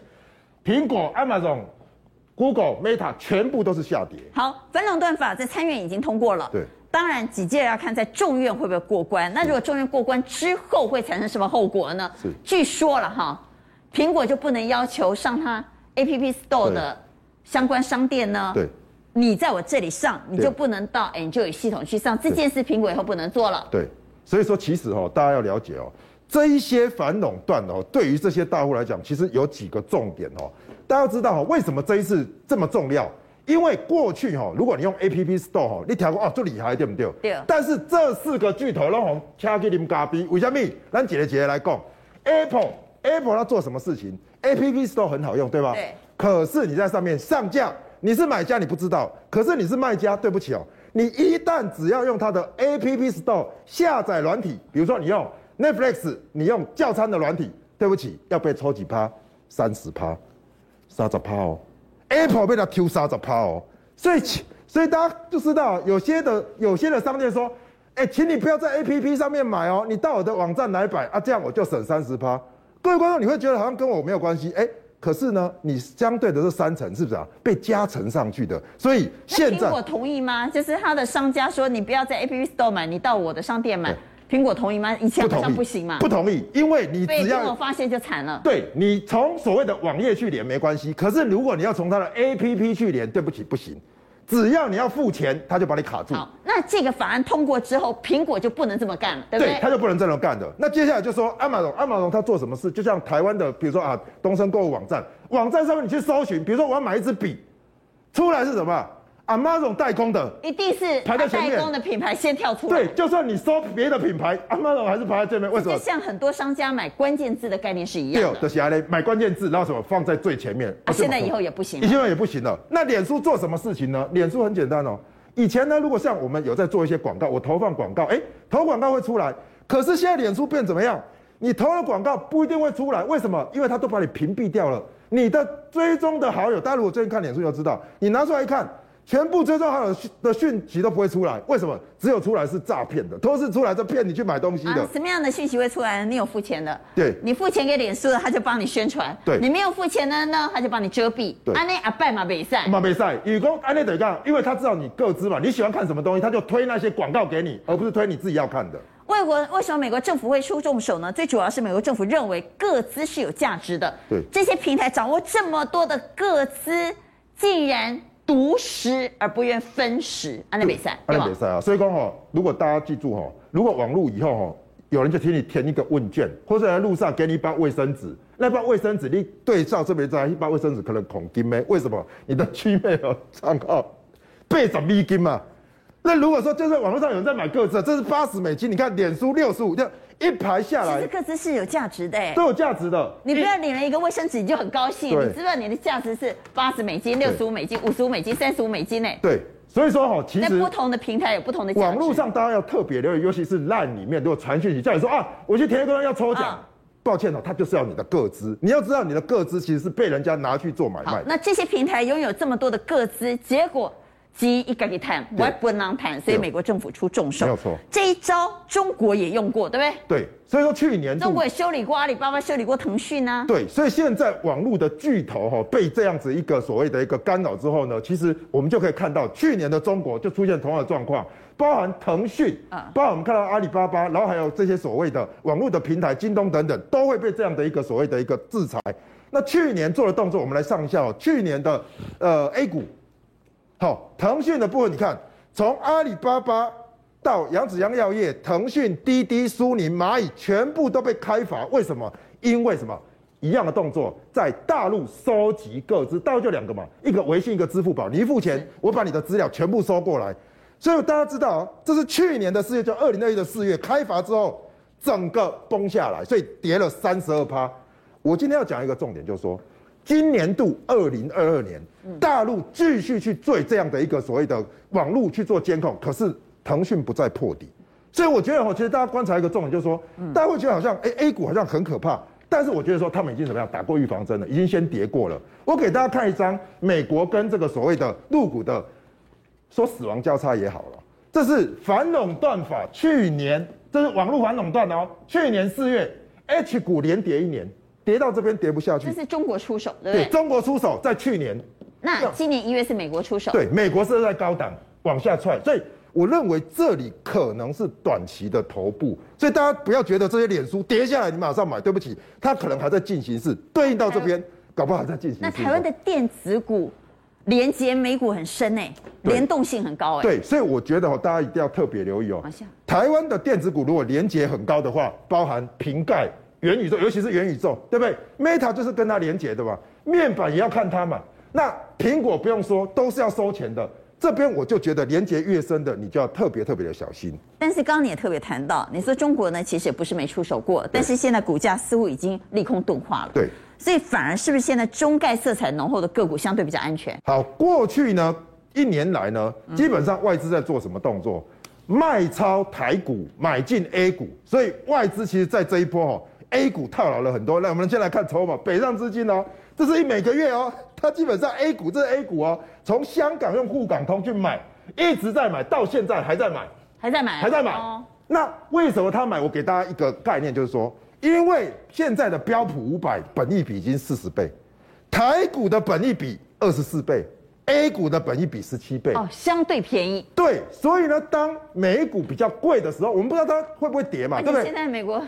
苹果、Amazon、Google、Meta 全部都是下跌。好，反垄断法在参院已经通过了。对。当然，几届要看在众院会不会过关。那如果众院过关之后会产生什么后果呢？是，据说了哈，苹果就不能要求上它 App Store 的相关商店呢。对，你在我这里上，你就不能到 Android 系统去上。这件事苹果以后不能做了。对，所以说其实哦，大家要了解哦，这一些反垄断哦，对于这些大户来讲，其实有几个重点哦。大家要知道哦，为什么这一次这么重要？因为过去哈，如果你用 App Store 哈，你调过哦，就厉害对不对？对。但是这四个巨头拢红，掐给你们咖啡，为什么？咱姐姐来讲，Apple Apple 它做什么事情？App Store 很好用，对吧？对。可是你在上面上架，你是买家你不知道，可是你是卖家，对不起哦，你一旦只要用它的 App Store 下载软体，比如说你用 Netflix，你用教餐的软体，对不起，要被抽几趴？三十趴，三十趴哦。Apple 被他抽三十趴哦，所以所以大家就知道，有些的有些的商店说，哎，请你不要在 APP 上面买哦，你到我的网站来买啊，这样我就省三十趴。各位观众，你会觉得好像跟我没有关系，哎，可是呢，你相对的这三层是不是啊？被加成上去的，所以现在苹果同意吗？就是他的商家说，你不要在 App Store 买，你到我的商店买。苹果同意吗？以前好像不行嘛。不同意，因为你只要我发现就惨了。对，你从所谓的网页去连没关系，可是如果你要从它的 APP 去连，对不起，不行。只要你要付钱，他就把你卡住。好，那这个法案通过之后，苹果就不能这么干了，对不对？对，他就不能这么干的。那接下来就说，Amazon Amazon 他做什么事？就像台湾的，比如说啊，东升购物网站，网站上面你去搜寻，比如说我要买一支笔，出来是什么 Amazon 代工的，一定是排在前面代工的品牌先跳出来。对，就算你搜别的品牌，Amazon 还是排在前面。为什么？就像很多商家买关键字的概念是一样的。对，就是啊，买关键字，然后什么放在最前面。啊，现在以后也不行了。现在也不行了。那脸书做什么事情呢？脸书很简单哦。以前呢，如果像我们有在做一些广告，我投放广告，哎，投广告会出来。可是现在脸书变怎么样？你投了广告不一定会出来，为什么？因为它都把你屏蔽掉了。你的追踪的好友，大家如果最近看脸书就知道，你拿出来一看，全部追踪好友的讯息都不会出来。为什么？只有出来是诈骗的，都是出来是骗你去买东西的。啊、什么样的讯息会出来呢？你有付钱的，对，你付钱给脸书的，他就帮你宣传。对，你没有付钱的呢，他就帮你遮蔽。对，安内阿拜马比赛，马比赛，雨公安内得干，因为他知道你个资嘛，你喜欢看什么东西，他就推那些广告给你，而不是推你自己要看的。为国为什么美国政府会出重手呢？最主要是美国政府认为个资是有价值的。对，这些平台掌握这么多的个资，竟然独食而不愿分食，安内比赛，安内比赛啊！所以讲哈，如果大家记住哈，如果网络以后哈，有人就替你填一个问卷，或者在路上给你一包卫生纸，那包卫生纸你对照这边这一包卫生纸可能恐金咩？为什么？你的 Gmail 账号八十美金嘛？那如果说就是网络上有人在买个子，这是八十美金，你看脸书六十五，一排下来，其实个资是有价值的，都有价值的。你不要领了一个卫生纸你就很高兴，你知不知道你的价值是八十美金、六十五美金、五十五美金、三十五美金呢？对，所以说哈，其实在不同的平台有不同的。网络上大家要特别留意，尤其是 LINE 里面，如果传讯息叫你说啊，我去填一个要抽奖，啊、抱歉哦，他就是要你的个资，你要知道你的个资其实是被人家拿去做买卖。那这些平台拥有这么多的个资，结果。鸡一个一谈，我不能谈，所以美国政府出重手。没有错，这一招中国也用过，对不对？对，所以说去年中国也修理过阿里巴巴，修理过腾讯啊。对，所以现在网络的巨头哈被这样子一个所谓的一个干扰之后呢，其实我们就可以看到去年的中国就出现同样的状况，包含腾讯啊，包含我们看到阿里巴巴，然后还有这些所谓的网络的平台，京东等等，都会被这样的一个所谓的一个制裁。那去年做的动作，我们来上一下哦，去年的呃 A 股。好，腾讯的部分，你看，从阿里巴巴到扬子江药业、腾讯、滴滴、苏宁、蚂蚁，全部都被开罚。为什么？因为什么？一样的动作，在大陆收集个资，大陆就两个嘛，一个微信，一个支付宝。你一付钱，我把你的资料全部收过来。所以大家知道，这是去年的四月，就二零二一的四月开罚之后，整个崩下来，所以跌了三十二趴。我今天要讲一个重点，就是说。今年度二零二二年，大陆继续去做这样的一个所谓的网络去做监控，可是腾讯不再破底，所以我觉得我，其实大家观察一个重点就是说，大家会觉得好像哎 A 股好像很可怕，但是我觉得说他们已经怎么样打过预防针了，已经先跌过了。我给大家看一张美国跟这个所谓的入股的说死亡交叉也好了，这是反垄断法，去年这是网络反垄断哦，去年四月 H 股连跌一年。跌到这边跌不下去，这是中国出手，对不对？对，中国出手在去年。那今年一月是美国出手。对，美国是在高档往下踹，所以我认为这里可能是短期的头部，所以大家不要觉得这些脸书跌下来你马上买，对不起，它可能还在进行式，对应到这边，搞不好还在进行。那台湾的电子股连接美股很深诶，联动性很高诶。对，所以我觉得大家一定要特别留意哦。台湾的电子股如果连接很高的话，包含苹概。元宇宙，尤其是元宇宙，对不对？Meta 就是跟它连接的嘛，面板也要看它嘛。那苹果不用说，都是要收钱的。这边我就觉得连接越深的，你就要特别特别的小心。但是刚刚你也特别谈到，你说中国呢，其实也不是没出手过，但是现在股价似乎已经利空钝化了。对，所以反而是不是现在中概色彩浓厚的个股相对比较安全？好，过去呢一年来呢，基本上外资在做什么动作？嗯、卖超台股，买进 A 股，所以外资其实在这一波哦。A 股套牢了很多，那我们先来看筹码，北上资金哦，这是一每个月哦，它基本上 A 股这是 A 股哦，从香港用沪港通去买，一直在买，到现在还在买，还在买，还在买。哦、那为什么他买？我给大家一个概念，就是说，因为现在的标普五百本益比已经四十倍，台股的本益比二十四倍，A 股的本益比十七倍，哦，相对便宜。对，所以呢，当美股比较贵的时候，我们不知道它会不会跌嘛，对不对？现在美国。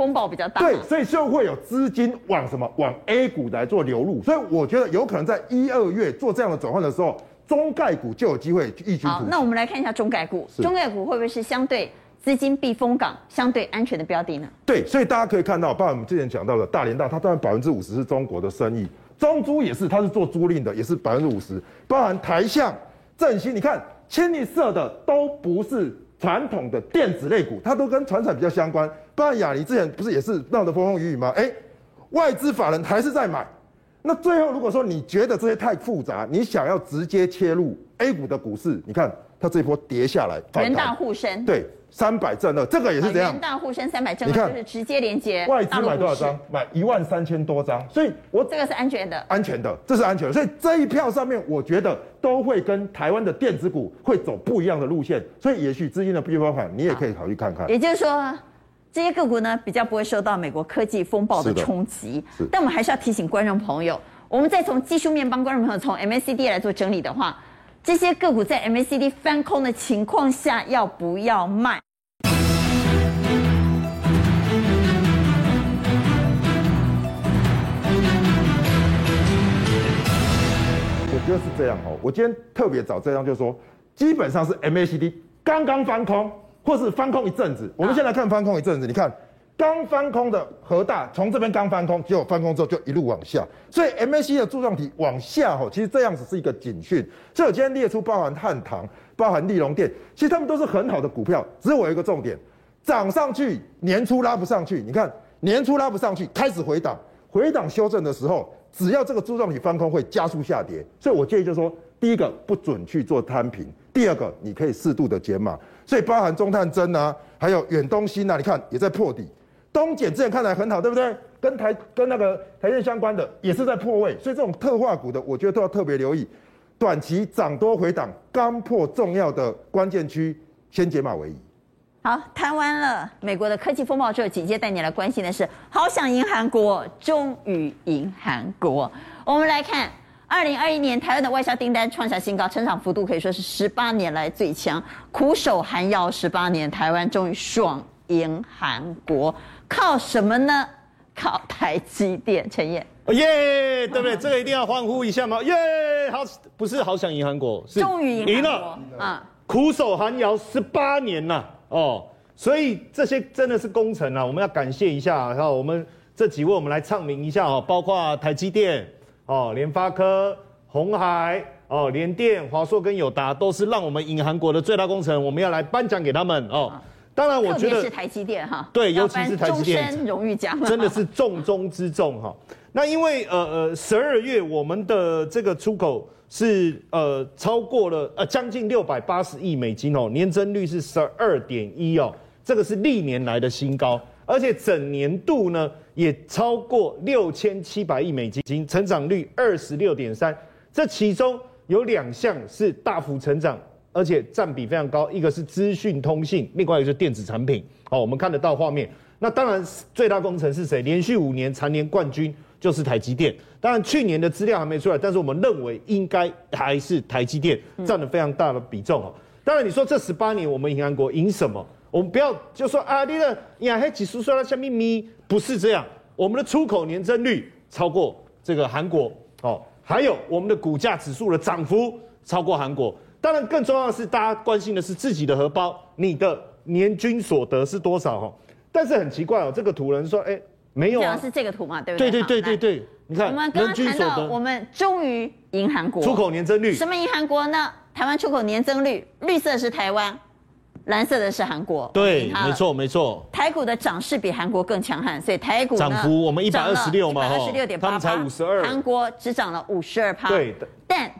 风暴比较大，对，所以就会有资金往什么往 A 股来做流入，所以我觉得有可能在一二月做这样的转换的时候，中概股就有机会异军突。好，那我们来看一下中概股，中概股会不会是相对资金避风港、相对安全的标的呢？对，所以大家可以看到，包括我们之前讲到的大连大，它当然百分之五十是中国的生意，中租也是，它是做租赁的，也是百分之五十，包含台象振兴，你看清一色的都不是传统的电子类股，它都跟传产比较相关。不然亚泥之前不是也是闹得风风雨雨吗？哎，外资法人还是在买。那最后如果说你觉得这些太复杂，你想要直接切入 A 股的股市，你看它这一波跌下来，人大护身，对。三百正二，这个也是这样。人大护身三百正二，就是直接连接。外资买多少张？买一万三千多张，所以我这个是安全的，安全的，这是安全的。所以这一票上面，我觉得都会跟台湾的电子股会走不一样的路线。所以也许资金的避风港，你也可以考虑看看。也就是说，这些个股呢，比较不会受到美国科技风暴的冲击。但我们还是要提醒观众朋友，我们再从技术面帮观众朋友从 MACD 来做整理的话。这些个股在 MACD 翻空的情况下，要不要卖？我觉得是这样哦。我今天特别找这张，就是说，基本上是 MACD 刚刚翻空，或是翻空一阵子。我们先来看翻空一阵子，你看。刚翻空的和大，从这边刚翻空，结果翻空之后就一路往下，所以 MACD 的柱状体往下吼，其实这样子是一个警讯。所以我今天列出包含汉唐、包含利隆电，其实他们都是很好的股票，只是我有一个重点，涨上去年初拉不上去，你看年初拉不上去，开始回档，回档修正的时候，只要这个柱状体翻空会加速下跌，所以我建议就是说，第一个不准去做摊平，第二个你可以适度的减码，所以包含中探针啊，还有远东新啊，你看也在破底。东检之前看来很好，对不对？跟台跟那个台电相关的也是在破位，所以这种特化股的，我觉得都要特别留意。短期涨多回档，刚破重要的关键区，先解码为宜。好，谈完了美国的科技风暴之后，紧接带你来关心的是，好想赢韩国，终于赢韩国。我们来看，二零二一年台湾的外销订单创下新高，成长幅度可以说是十八年来最强。苦守寒窑十八年，台湾终于爽赢韩国。靠什么呢？靠台积电，陈燕。耶，对不对？这个一定要欢呼一下吗？耶，好，不是好想赢韩国，是终于赢了啊！苦守寒窑十八年呐，哦，所以这些真的是功臣啊，我们要感谢一下。然后我们这几位，我们来唱名一下哦，包括台积电、哦联发科、鸿海、哦联电、华硕跟友达，都是让我们引韩国的最大工程，我们要来颁奖给他们哦。当然，我觉得是台积电哈，对，尤其是台积电，荣誉奖真的是重中之重哈。那因为呃呃，十二月我们的这个出口是呃超过了呃将近六百八十亿美金哦，年增率是十二点一哦，这个是历年来的新高，而且整年度呢也超过六千七百亿美金，成长率二十六点三，这其中有两项是大幅成长。而且占比非常高，一个是资讯通信，另外一个是电子产品。好，我们看得到画面。那当然，最大功臣是谁？连续五年蝉联冠军就是台积电。当然，去年的资料还没出来，但是我们认为应该还是台积电占了非常大的比重。当然，你说这十八年我们银行国赢什么？我们不要就说啊，你的呀，还几叔说了下面咪，不是这样。我们的出口年增率超过这个韩国哦，还有我们的股价指数的涨幅超过韩国。当然，更重要的是，大家关心的是自己的荷包，你的年均所得是多少？哦，但是很奇怪哦，这个图人说，哎，没有啊，是这个图嘛，对不对？对对对对对，你看，我们刚刚谈到，我们终于赢韩国，出口年增率，什么赢韩国呢？台湾出口年增率，绿色是台湾，蓝色的是韩国，对，没错没错。台股的涨势比韩国更强悍，所以台股涨幅我们一百二十六嘛，二十六点八，他们才五十二，韩国只涨了五十二趴，对的，但。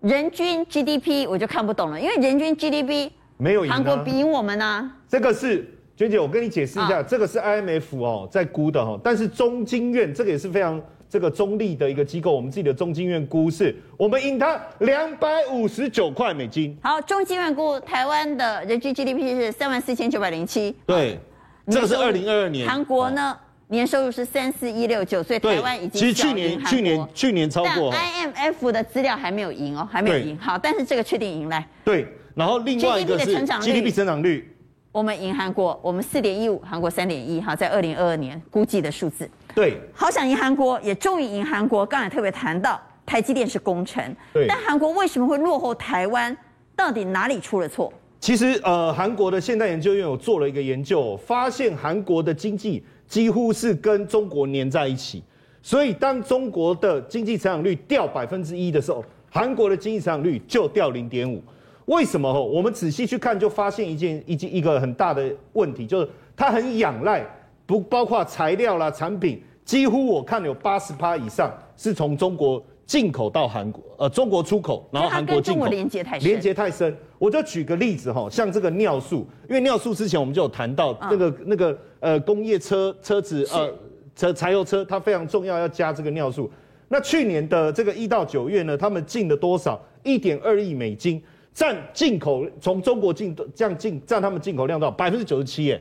人均 GDP 我就看不懂了，因为人均 GDP 没有韩国比我们呢、啊。这个是娟姐，我跟你解释一下，啊、这个是 IMF 哦在估的哈，但是中经院这个也是非常这个中立的一个机构，我们自己的中金院估是，我们赢它两百五十九块美金。好，中金院估台湾的人均 GDP 是三万四千九百零七。对，这个是二零二二年。韩国呢？年收入是三四一六九，所以台湾已经其实去年去年去年超过。但 IMF 的资料还没有赢哦，还没有赢。好，但是这个确定赢来。对，然后另外一个是 GDP 的成长率，GDP 成长率，我们赢韩国，我们四点一五，韩国三点一，哈，在二零二二年估计的数字。对，好想赢韩国，也终于赢韩国。刚才特别谈到台积电是功臣，对，但韩国为什么会落后台湾？到底哪里出了错？其实呃，韩国的现代研究院有做了一个研究，发现韩国的经济。几乎是跟中国粘在一起，所以当中国的经济成长率掉百分之一的时候，韩国的经济成长率就掉零点五。为什么？我们仔细去看，就发现一件一件一个很大的问题，就是它很仰赖，不包括材料啦、产品，几乎我看有八十趴以上是从中国进口到韩国，呃，中国出口，然后韩国进口，连接太深，连接太深。我就举个例子哈，像这个尿素，因为尿素之前我们就有谈到那个、嗯、那个呃工业车车子呃车柴油车，它非常重要，要加这个尿素。那去年的这个一到九月呢，他们进了多少？一点二亿美金，占进口从中国进这样进占他们进口量到？百分之九十七耶。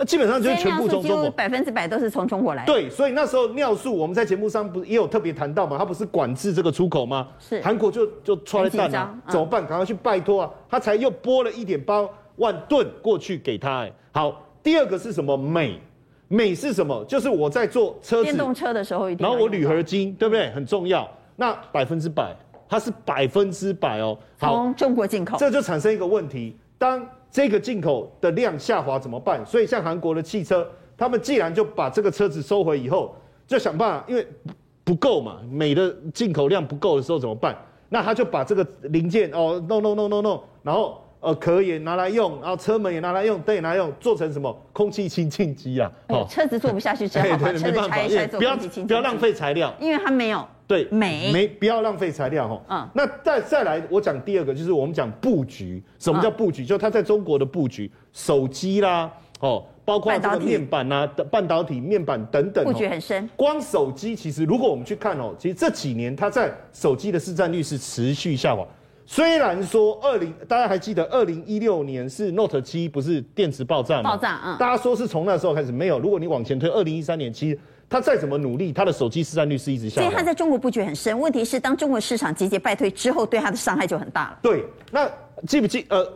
那基本上就是全部从中国，百分之百都是从中国来的。对，所以那时候尿素我们在节目上不是也有特别谈到嘛？它不是管制这个出口吗？是。韩国就就出来蛋了，怎么办？赶快去拜托啊！他才又拨了一点八万吨过去给他。哎，好，第二个是什么？镁，镁是什么？就是我在做车子电动车的时候一定，然后我铝合金对不对？很重要。那百分之百，它是百分之百哦。从中国进口，这就产生一个问题，当。这个进口的量下滑怎么办？所以像韩国的汽车，他们既然就把这个车子收回以后，就想办法，因为不够嘛，美的进口量不够的时候怎么办？那他就把这个零件哦，no no no no no，，然后呃壳也拿来用，然后车门也拿来用，灯也拿来用，做成什么空气清净机啊？哦，车子做不下去只好，把车子拆一拆做空气清净机，不要不要浪费材料，因为它没有。对，镁没不要浪费材料哈。嗯，那再再来，我讲第二个，就是我们讲布局。什么叫布局？嗯、就它在中国的布局，手机啦，哦，包括这个面板呐、啊、半导体面板等等，布局很深。光手机，其实如果我们去看哦，其实这几年它在手机的市占率是持续下滑。虽然说二零，大家还记得二零一六年是 Note 七不是电池爆炸吗？爆炸，嗯。大家说是从那时候开始没有。如果你往前推，二零一三年其实。他再怎么努力，他的手机市占率是一直下降。所以他在中国布局很深。问题是，当中国市场节节败退之后，对他的伤害就很大了。对，那记不记？呃，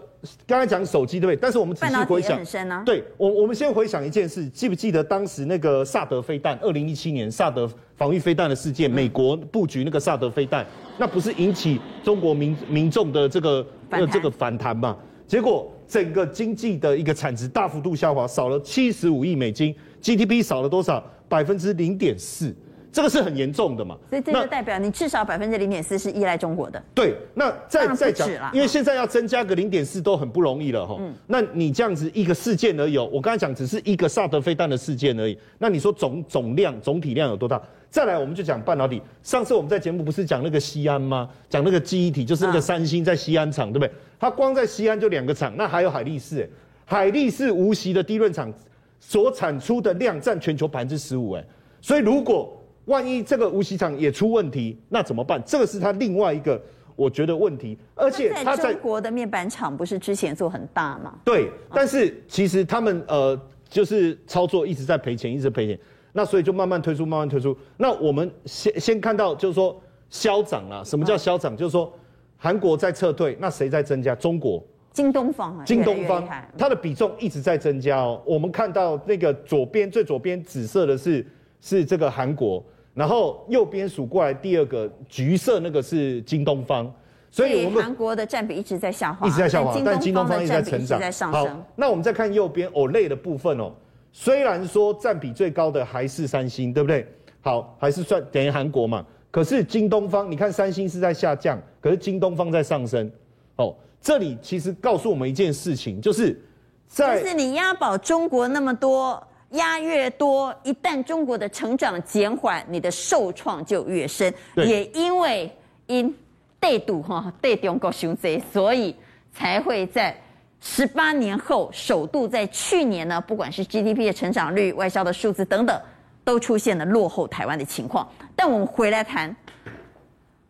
刚才讲手机对不对？但是我们仔细回想，很深啊。对，我我们先回想一件事，记不记得当时那个萨德飞弹？二零一七年萨德防御飞弹的事件，美国布局那个萨德飞弹，那不是引起中国民民众的这个呃这个反弹嘛？结果整个经济的一个产值大幅度下滑，少了七十五亿美金，GDP 少了多少？百分之零点四，这个是很严重的嘛？所以这就代表你至少百分之零点四是依赖中国的。对，那再再讲，因为现在要增加个零点四都很不容易了哈。嗯。那你这样子一个事件而已，我刚才讲只是一个萨德飞弹的事件而已。那你说总总量总体量有多大？再来，我们就讲半导体。上次我们在节目不是讲那个西安吗？讲那个记忆体，就是那个三星在西安厂，对不对？它光在西安就两个厂，那还有海力士，哎，海力士无锡的低润厂。所产出的量占全球百分之十五，哎，所以如果万一这个无锡厂也出问题，那怎么办？这个是它另外一个我觉得问题，而且中国的面板厂不是之前做很大吗？对，但是其实他们呃就是操作一直在赔钱，一直赔钱，那所以就慢慢推出，慢慢推出。那我们先先看到就是说消长啊，什么叫消长？就是说韩国在撤退，那谁在增加？中国。京东方啊，京东方，它的比重一直在增加哦。我们看到那个左边最左边紫色的是是这个韩国，然后右边数过来第二个橘色那个是京东方，所以我们韩国的占比一直在下滑，一直在下滑，但京东方一直在成长，在上升。好，那我们再看右边 OLED 的部分哦，虽然说占比最高的还是三星，对不对？好，还是算等于韩国嘛。可是京东方，你看三星是在下降，可是京东方在上升，哦。这里其实告诉我们一件事情，就是在就是你押宝中国那么多，押越多，一旦中国的成长减缓，你的受创就越深。也因为因对赌哈对中国熊贼，所以才会在十八年后首度在去年呢，不管是 GDP 的成长率、外销的数字等等，都出现了落后台湾的情况。但我们回来谈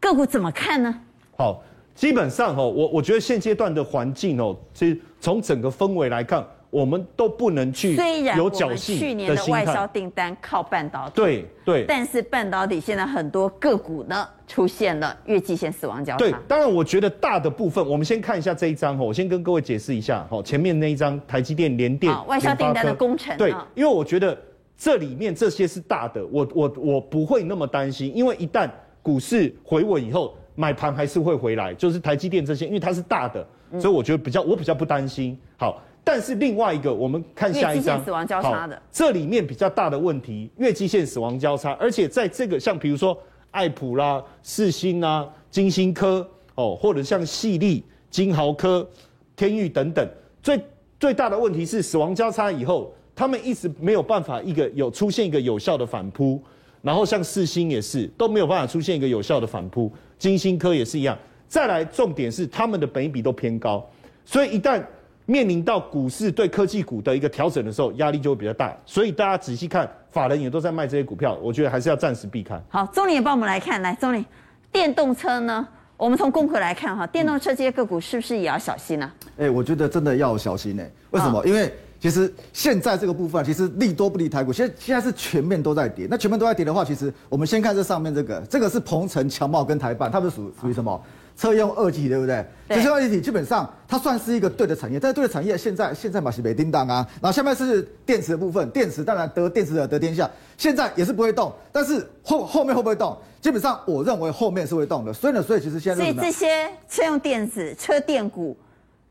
个股怎么看呢？好。基本上哦，我我觉得现阶段的环境哦，其实从整个氛围来看，我们都不能去有侥幸。去年的外销订单靠半导体，对对。但是半导体现在很多个股呢出现了月季线死亡交叉。对，当然我觉得大的部分，我们先看一下这一张哦，我先跟各位解释一下哦，前面那一张台积电、联电、外销订单的工程。对，因为我觉得这里面这些是大的，我我我不会那么担心，因为一旦股市回稳以后。买盘还是会回来，就是台积电这些，因为它是大的，所以我觉得比较我比较不担心。好，但是另外一个，我们看下一张，死亡交叉的，这里面比较大的问题，月季线死亡交叉，而且在这个像比如说爱普啦、世芯啦、金星科哦，或者像矽力、金豪科、天域等等，最最大的问题是死亡交叉以后，他们一直没有办法一个有出现一个有效的反扑，然后像四星也是都没有办法出现一个有效的反扑，金星科也是一样。再来，重点是他们的本益比都偏高，所以一旦面临到股市对科技股的一个调整的时候，压力就会比较大。所以大家仔细看，法人也都在卖这些股票，我觉得还是要暂时避开。好，钟林也帮我们来看，来，钟林，电动车呢？我们从功课来看哈，电动车这些个股是不是也要小心呢？啊？哎、欸，我觉得真的要小心呢。为什么？哦、因为其实现在这个部分，其实利多不利台股，现在现在是全面都在跌。那全面都在跌的话，其实我们先看这上面这个，这个是鹏程、强茂跟台半，它们属属于什么？哦车用二极对不对？对。车用二极基本上它算是一个对的产业，但是对的产业现在现在嘛是没叮当啊。然后下面是电池的部分，电池当然得电池的得天下，现在也是不会动，但是后后面会不会动？基本上我认为后面是会动的。所以呢，所以其实现在所以这些车用电子、车电股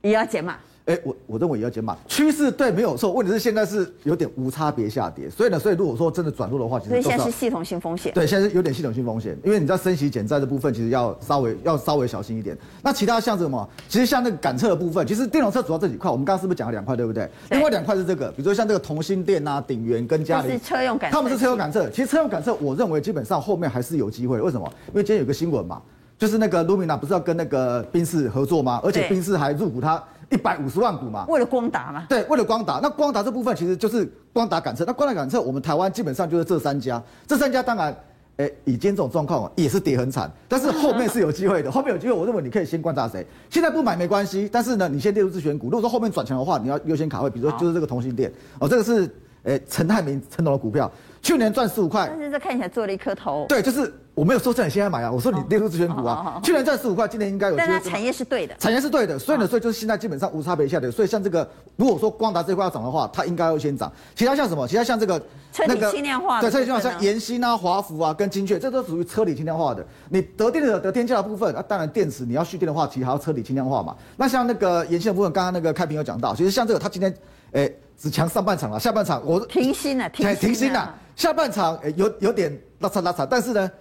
也要减码。哎，我我认为也要减码，趋势对没有错，问题是现在是有点无差别下跌，所以呢，所以如果说真的转弱的话，其实所以现在是系统性风险。对，现在是有点系统性风险，因为你知道升息减债的部分，其实要稍微要稍微小心一点。那其他像什么？其实像那个感测的部分，其实电动车主要这几块，我们刚刚是不是讲了两块，对不对？对。另外两块是这个，比如说像这个同心电啊、鼎元跟嘉里，是车用他们是车用感测。其实车用感测，我认为基本上后面还是有机会。为什么？因为今天有个新闻嘛，就是那个 Lumina 不是要跟那个宾士合作吗？而且宾士还入股它。一百五十万股嘛，为了光达嘛？对，为了光达。那光达这部分其实就是光达感测。那光达感测，我们台湾基本上就是这三家。这三家当然，诶、欸，以今天这种状况也是跌很惨。但是后面是有机会的，后面有机会，我认为你可以先观察谁。现在不买没关系，但是呢，你先列入自选股。如果说后面转强的话，你要优先卡位。比如说就是这个同性恋哦，这个是哎陈泰明陈总的股票，去年赚十五块。但是这看起来做了一颗头。对，就是。我没有说叫你现在买啊，我说你列入自选股啊。去年赚十五块，今年应该有。但它产业是对的，产业是对的，所以呢，所以就是现在基本上无差别下跌。所以像这个，如果说光达这块要涨的话，它应该要先涨。其他像什么？其他像这个车体轻量化的，对，车体轻量化像研芯啊、华孚啊跟精确，这都属于车体轻量化的。你得电的得天价的部分啊，当然电池你要蓄电的话，其实还要车体轻量化嘛。那像那个研芯的部分，刚刚那个开平有讲到，其实像这个，它今天诶只强上半场了，下半场我停薪了，停停薪了，下半场有有点拉扯拉扯，但是呢。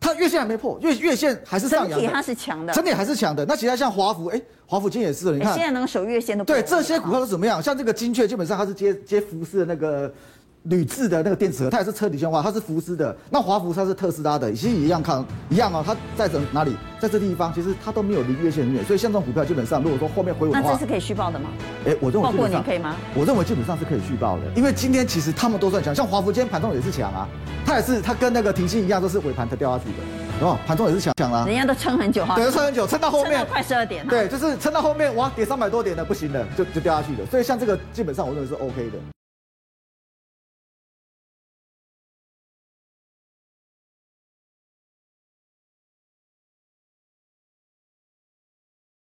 它月线还没破，月月线还是上扬。整体它是强的，整体还是强的。那其他像华孚，哎，华孚今天也是，你看。现在能守月线的。对，这些股票是怎么样？像这个精确，基本上它是接接服饰的那个。铝制的那个电池盒，它也是车体纤化，它是福斯的。那华福它是特斯拉的，其实一样看一样哦。它在这哪里，在这地方，其实它都没有离月线很远。所以像这种股票，基本上如果说后面回稳的话，那这是可以续报的吗？哎，我认为。抱过年可以吗？我认为基本上是可以续报的，因为今天其实他们都算强，像华福今天盘中也是强啊，它也是它跟那个停薪一样，都是尾盘才掉下去的，哦，盘中也是强强啊。人家都撑很久哈，对，撑很久，撑到后面快十二点。对，就是撑到后面哇，跌三百多点的不行了，就就掉下去了。所以像这个基本上我认为是 OK 的。